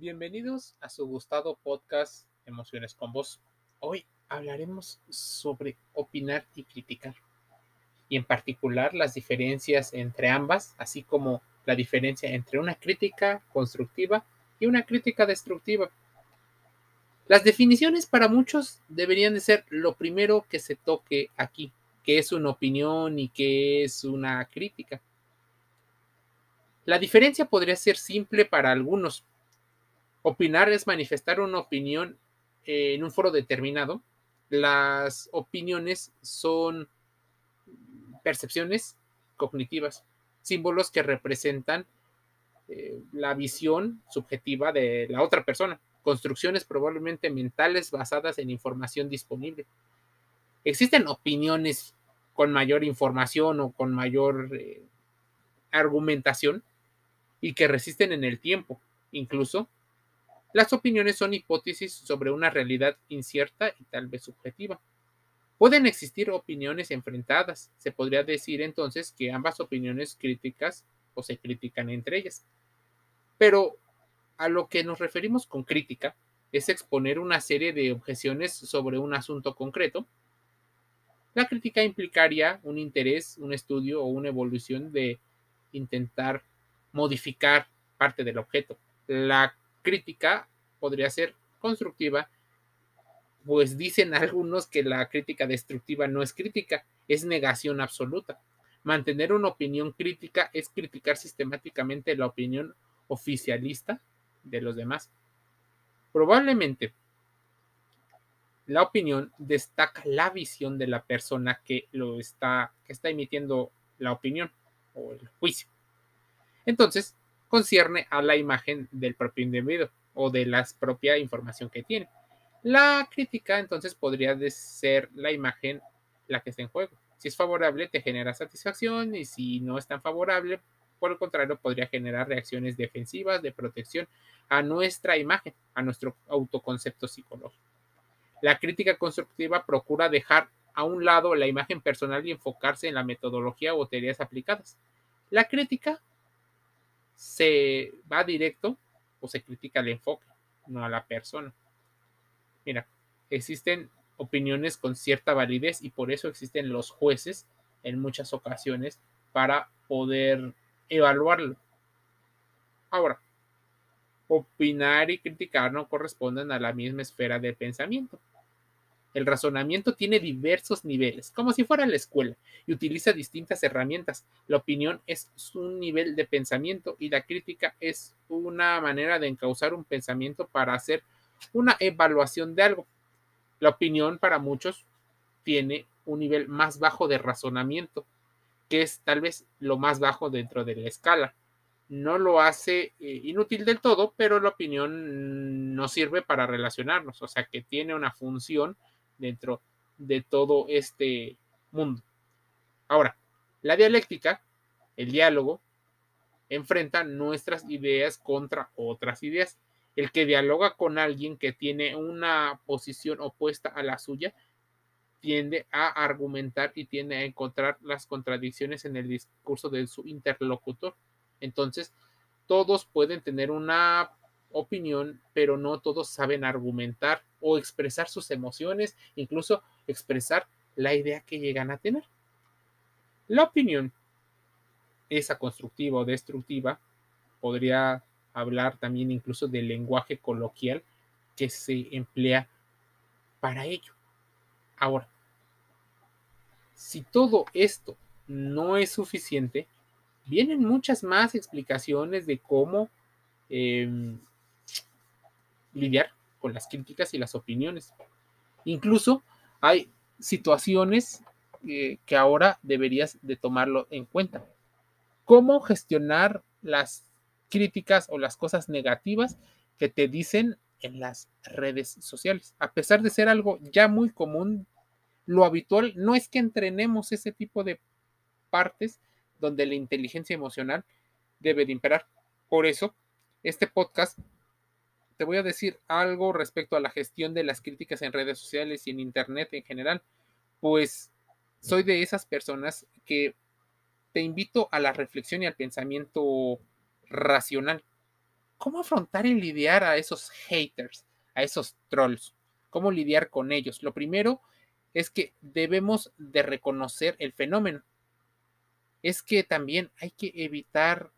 Bienvenidos a su gustado podcast Emociones con Vos. Hoy hablaremos sobre opinar y criticar, y en particular las diferencias entre ambas, así como la diferencia entre una crítica constructiva y una crítica destructiva. Las definiciones para muchos deberían de ser lo primero que se toque aquí, que es una opinión y que es una crítica. La diferencia podría ser simple para algunos, Opinar es manifestar una opinión en un foro determinado. Las opiniones son percepciones cognitivas, símbolos que representan eh, la visión subjetiva de la otra persona, construcciones probablemente mentales basadas en información disponible. Existen opiniones con mayor información o con mayor eh, argumentación y que resisten en el tiempo, incluso las opiniones son hipótesis sobre una realidad incierta y tal vez subjetiva. Pueden existir opiniones enfrentadas. Se podría decir entonces que ambas opiniones críticas o se critican entre ellas. Pero a lo que nos referimos con crítica es exponer una serie de objeciones sobre un asunto concreto. La crítica implicaría un interés, un estudio o una evolución de intentar modificar parte del objeto. La crítica podría ser constructiva, pues dicen algunos que la crítica destructiva no es crítica, es negación absoluta. Mantener una opinión crítica es criticar sistemáticamente la opinión oficialista de los demás. Probablemente la opinión destaca la visión de la persona que lo está que está emitiendo la opinión o el juicio. Entonces, concierne a la imagen del propio individuo o de la propia información que tiene. La crítica entonces podría ser la imagen la que está en juego. Si es favorable, te genera satisfacción y si no es tan favorable, por el contrario, podría generar reacciones defensivas de protección a nuestra imagen, a nuestro autoconcepto psicológico. La crítica constructiva procura dejar a un lado la imagen personal y enfocarse en la metodología o teorías aplicadas. La crítica se va directo o se critica el enfoque, no a la persona. Mira, existen opiniones con cierta validez y por eso existen los jueces en muchas ocasiones para poder evaluarlo. Ahora, opinar y criticar no corresponden a la misma esfera de pensamiento. El razonamiento tiene diversos niveles, como si fuera la escuela, y utiliza distintas herramientas. La opinión es un nivel de pensamiento y la crítica es una manera de encauzar un pensamiento para hacer una evaluación de algo. La opinión para muchos tiene un nivel más bajo de razonamiento, que es tal vez lo más bajo dentro de la escala. No lo hace eh, inútil del todo, pero la opinión no sirve para relacionarnos, o sea que tiene una función dentro de todo este mundo. Ahora, la dialéctica, el diálogo, enfrenta nuestras ideas contra otras ideas. El que dialoga con alguien que tiene una posición opuesta a la suya tiende a argumentar y tiende a encontrar las contradicciones en el discurso de su interlocutor. Entonces, todos pueden tener una opinión, pero no todos saben argumentar o expresar sus emociones, incluso expresar la idea que llegan a tener. La opinión, esa constructiva o destructiva, podría hablar también incluso del lenguaje coloquial que se emplea para ello. Ahora, si todo esto no es suficiente, vienen muchas más explicaciones de cómo em, lidiar con las críticas y las opiniones. Incluso hay situaciones eh, que ahora deberías de tomarlo en cuenta. ¿Cómo gestionar las críticas o las cosas negativas que te dicen en las redes sociales? A pesar de ser algo ya muy común, lo habitual no es que entrenemos ese tipo de partes donde la inteligencia emocional debe de imperar. Por eso, este podcast te voy a decir algo respecto a la gestión de las críticas en redes sociales y en Internet en general, pues soy de esas personas que te invito a la reflexión y al pensamiento racional. ¿cómo afrontar y lidiar a esos haters, a esos trolls? ¿Cómo lidiar con ellos? Lo primero es que debemos de reconocer el fenómeno. Es que también hay que evitar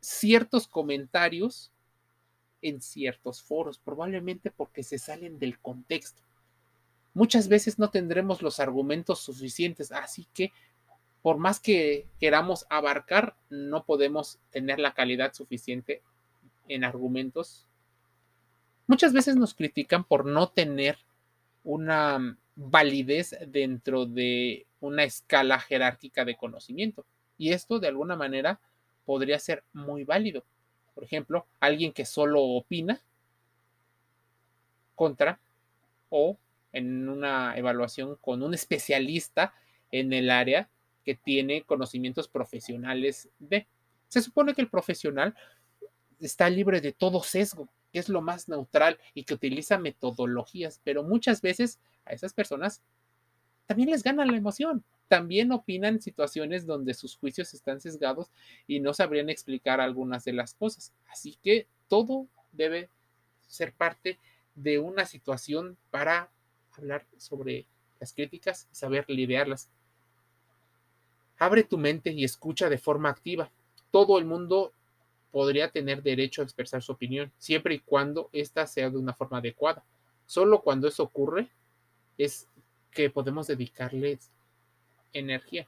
ciertos comentarios en ciertos foros, probablemente porque se salen del contexto. Muchas veces no tendremos los argumentos suficientes, así que por más que queramos abarcar, no podemos tener la calidad suficiente en argumentos. Muchas veces nos critican por no tener una validez dentro de una escala jerárquica de conocimiento. Y esto de alguna manera podría ser muy válido. Por ejemplo, alguien que solo opina contra o en una evaluación con un especialista en el área que tiene conocimientos profesionales de. Se supone que el profesional está libre de todo sesgo, que es lo más neutral y que utiliza metodologías, pero muchas veces a esas personas también les gana la emoción. También opinan situaciones donde sus juicios están sesgados y no sabrían explicar algunas de las cosas. Así que todo debe ser parte de una situación para hablar sobre las críticas y saber lidiarlas. Abre tu mente y escucha de forma activa. Todo el mundo podría tener derecho a expresar su opinión, siempre y cuando ésta sea de una forma adecuada. Solo cuando eso ocurre es que podemos dedicarles energía,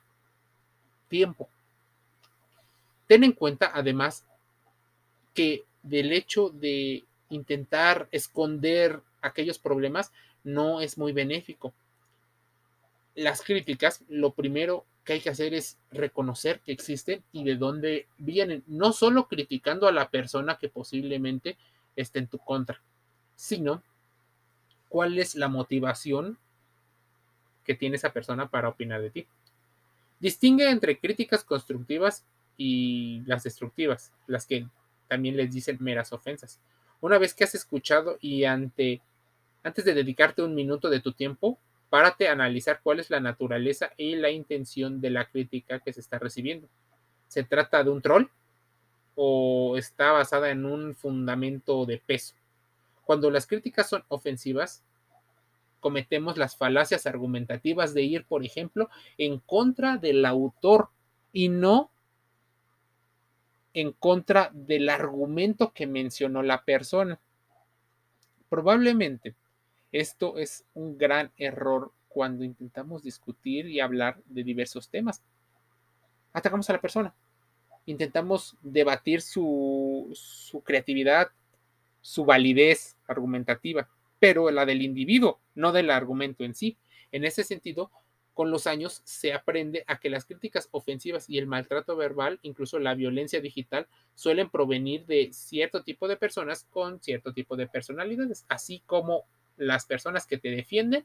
tiempo. Ten en cuenta, además, que del hecho de intentar esconder aquellos problemas no es muy benéfico. Las críticas, lo primero que hay que hacer es reconocer que existen y de dónde vienen, no solo criticando a la persona que posiblemente esté en tu contra, sino cuál es la motivación que tiene esa persona para opinar de ti. Distingue entre críticas constructivas y las destructivas, las que también les dicen meras ofensas. Una vez que has escuchado y ante antes de dedicarte un minuto de tu tiempo, párate a analizar cuál es la naturaleza y la intención de la crítica que se está recibiendo. ¿Se trata de un troll o está basada en un fundamento de peso? Cuando las críticas son ofensivas, cometemos las falacias argumentativas de ir, por ejemplo, en contra del autor y no en contra del argumento que mencionó la persona. Probablemente esto es un gran error cuando intentamos discutir y hablar de diversos temas. Atacamos a la persona, intentamos debatir su, su creatividad, su validez argumentativa pero la del individuo, no del argumento en sí. En ese sentido, con los años se aprende a que las críticas ofensivas y el maltrato verbal, incluso la violencia digital, suelen provenir de cierto tipo de personas con cierto tipo de personalidades, así como las personas que te defienden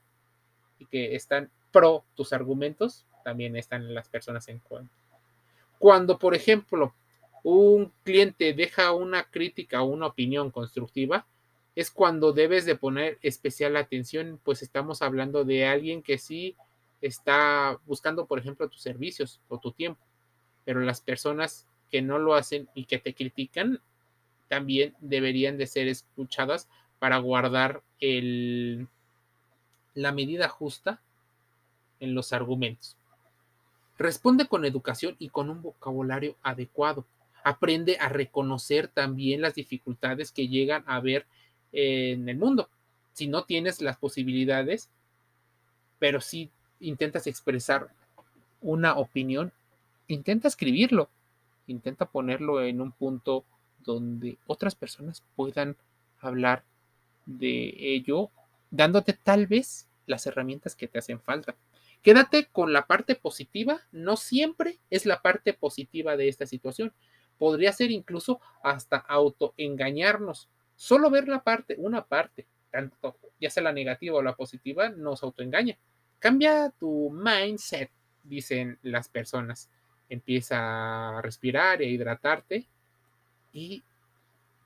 y que están pro tus argumentos, también están las personas en contra. Cuando, por ejemplo, un cliente deja una crítica o una opinión constructiva, es cuando debes de poner especial atención, pues estamos hablando de alguien que sí está buscando, por ejemplo, tus servicios o tu tiempo, pero las personas que no lo hacen y que te critican también deberían de ser escuchadas para guardar el, la medida justa en los argumentos. Responde con educación y con un vocabulario adecuado. Aprende a reconocer también las dificultades que llegan a ver en el mundo. Si no tienes las posibilidades, pero si intentas expresar una opinión, intenta escribirlo, intenta ponerlo en un punto donde otras personas puedan hablar de ello, dándote tal vez las herramientas que te hacen falta. Quédate con la parte positiva, no siempre es la parte positiva de esta situación. Podría ser incluso hasta autoengañarnos Solo ver la parte, una parte, tanto ya sea la negativa o la positiva, nos autoengaña. Cambia tu mindset, dicen las personas. Empieza a respirar e hidratarte y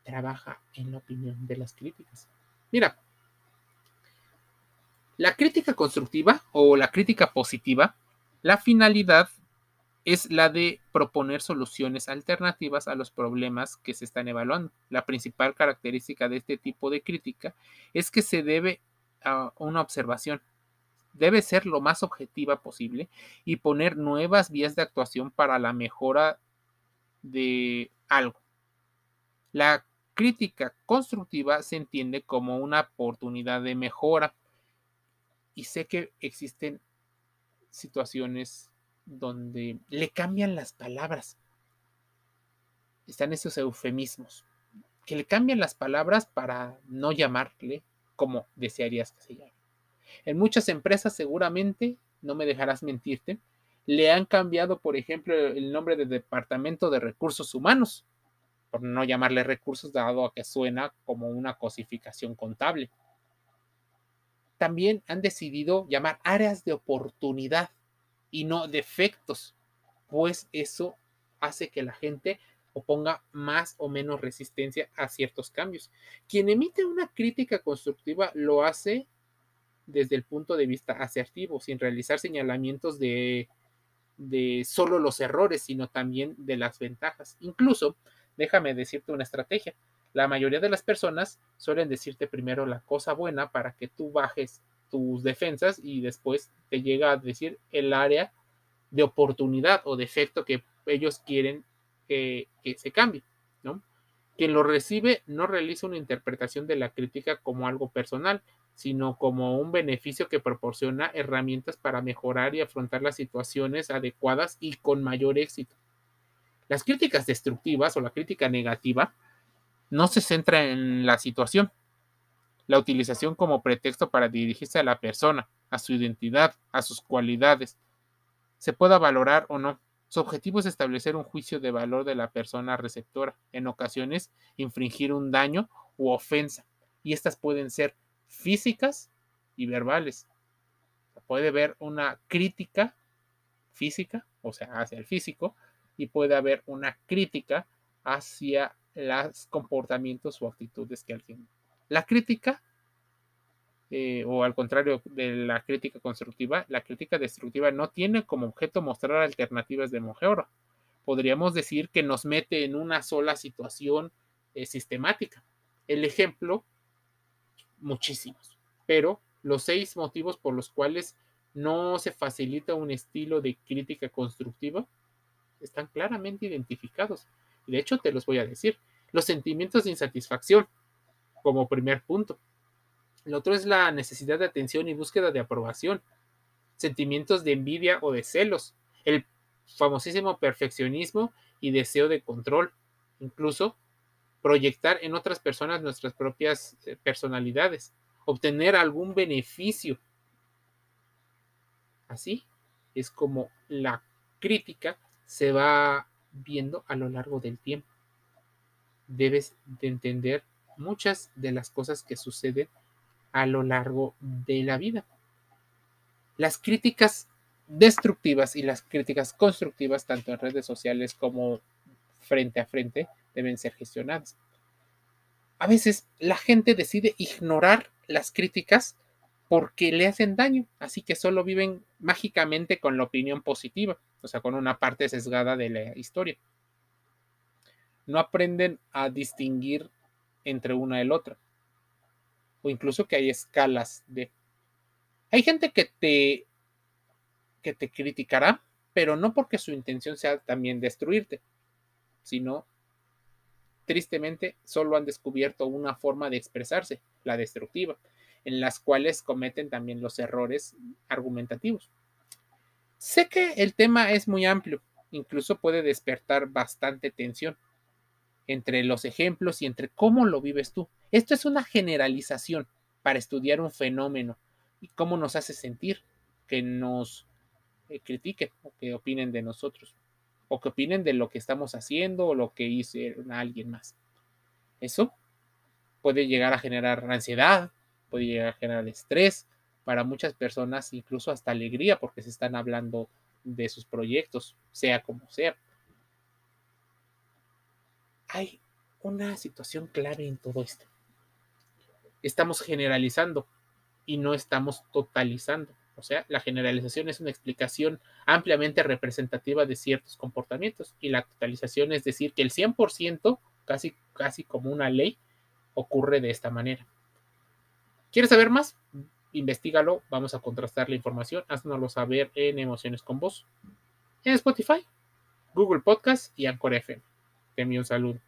trabaja en la opinión de las críticas. Mira, la crítica constructiva o la crítica positiva, la finalidad es la de proponer soluciones alternativas a los problemas que se están evaluando. La principal característica de este tipo de crítica es que se debe a una observación. Debe ser lo más objetiva posible y poner nuevas vías de actuación para la mejora de algo. La crítica constructiva se entiende como una oportunidad de mejora y sé que existen situaciones donde le cambian las palabras. Están esos eufemismos, que le cambian las palabras para no llamarle como desearías que se llame. En muchas empresas seguramente, no me dejarás mentirte, le han cambiado, por ejemplo, el nombre de Departamento de Recursos Humanos, por no llamarle recursos, dado a que suena como una cosificación contable. También han decidido llamar áreas de oportunidad y no defectos, pues eso hace que la gente oponga más o menos resistencia a ciertos cambios. Quien emite una crítica constructiva lo hace desde el punto de vista asertivo, sin realizar señalamientos de, de solo los errores, sino también de las ventajas. Incluso, déjame decirte una estrategia. La mayoría de las personas suelen decirte primero la cosa buena para que tú bajes tus defensas y después te llega a decir el área de oportunidad o defecto que ellos quieren que, se cambie, ¿no? Quien lo recibe no realiza una interpretación de la crítica como algo personal, sino como un beneficio que proporciona herramientas para mejorar y afrontar las situaciones adecuadas y con mayor éxito. Las críticas destructivas o la crítica negativa no se centra en la situación, la utilización como pretexto para dirigirse a la persona, a su identidad, a sus cualidades, se pueda valorar o no. Su objetivo es establecer un juicio de valor de la persona receptora, en ocasiones infringir un daño u ofensa, y estas pueden ser físicas y verbales. Puede haber una crítica física, o sea, hacia el físico, y puede haber una crítica hacia los comportamientos o actitudes que alguien la crítica, eh, o al contrario de la crítica constructiva, la crítica destructiva no tiene como objeto mostrar alternativas de mejora. Podríamos decir que nos mete en una sola situación eh, sistemática. El ejemplo, muchísimos, pero los seis motivos por los cuales no se facilita un estilo de crítica constructiva están claramente identificados. De hecho, te los voy a decir. Los sentimientos de insatisfacción, como primer punto. El otro es la necesidad de atención y búsqueda de aprobación, sentimientos de envidia o de celos, el famosísimo perfeccionismo y deseo de control, incluso proyectar en otras personas nuestras propias eh, personalidades, obtener algún beneficio. Así es como la crítica se va viendo a lo largo del tiempo. Debes de entender muchas de las cosas que suceden a lo largo de la vida. Las críticas destructivas y las críticas constructivas, tanto en redes sociales como frente a frente, deben ser gestionadas. A veces la gente decide ignorar las críticas porque le hacen daño, así que solo viven mágicamente con la opinión positiva, o sea, con una parte sesgada de la historia. No aprenden a distinguir entre una y la otra. O incluso que hay escalas de... Hay gente que te, que te criticará, pero no porque su intención sea también destruirte, sino tristemente solo han descubierto una forma de expresarse, la destructiva, en las cuales cometen también los errores argumentativos. Sé que el tema es muy amplio, incluso puede despertar bastante tensión, entre los ejemplos y entre cómo lo vives tú. Esto es una generalización para estudiar un fenómeno y cómo nos hace sentir que nos eh, critiquen o que opinen de nosotros o que opinen de lo que estamos haciendo o lo que hizo alguien más. Eso puede llegar a generar ansiedad, puede llegar a generar estrés para muchas personas, incluso hasta alegría porque se están hablando de sus proyectos, sea como sea hay una situación clave en todo esto. Estamos generalizando y no estamos totalizando. O sea, la generalización es una explicación ampliamente representativa de ciertos comportamientos y la totalización es decir que el 100%, casi, casi como una ley, ocurre de esta manera. ¿Quieres saber más? Investígalo, vamos a contrastar la información, haznoslo saber en Emociones con Voz, en Spotify, Google Podcast y Anchor FM. Te envío un saludo.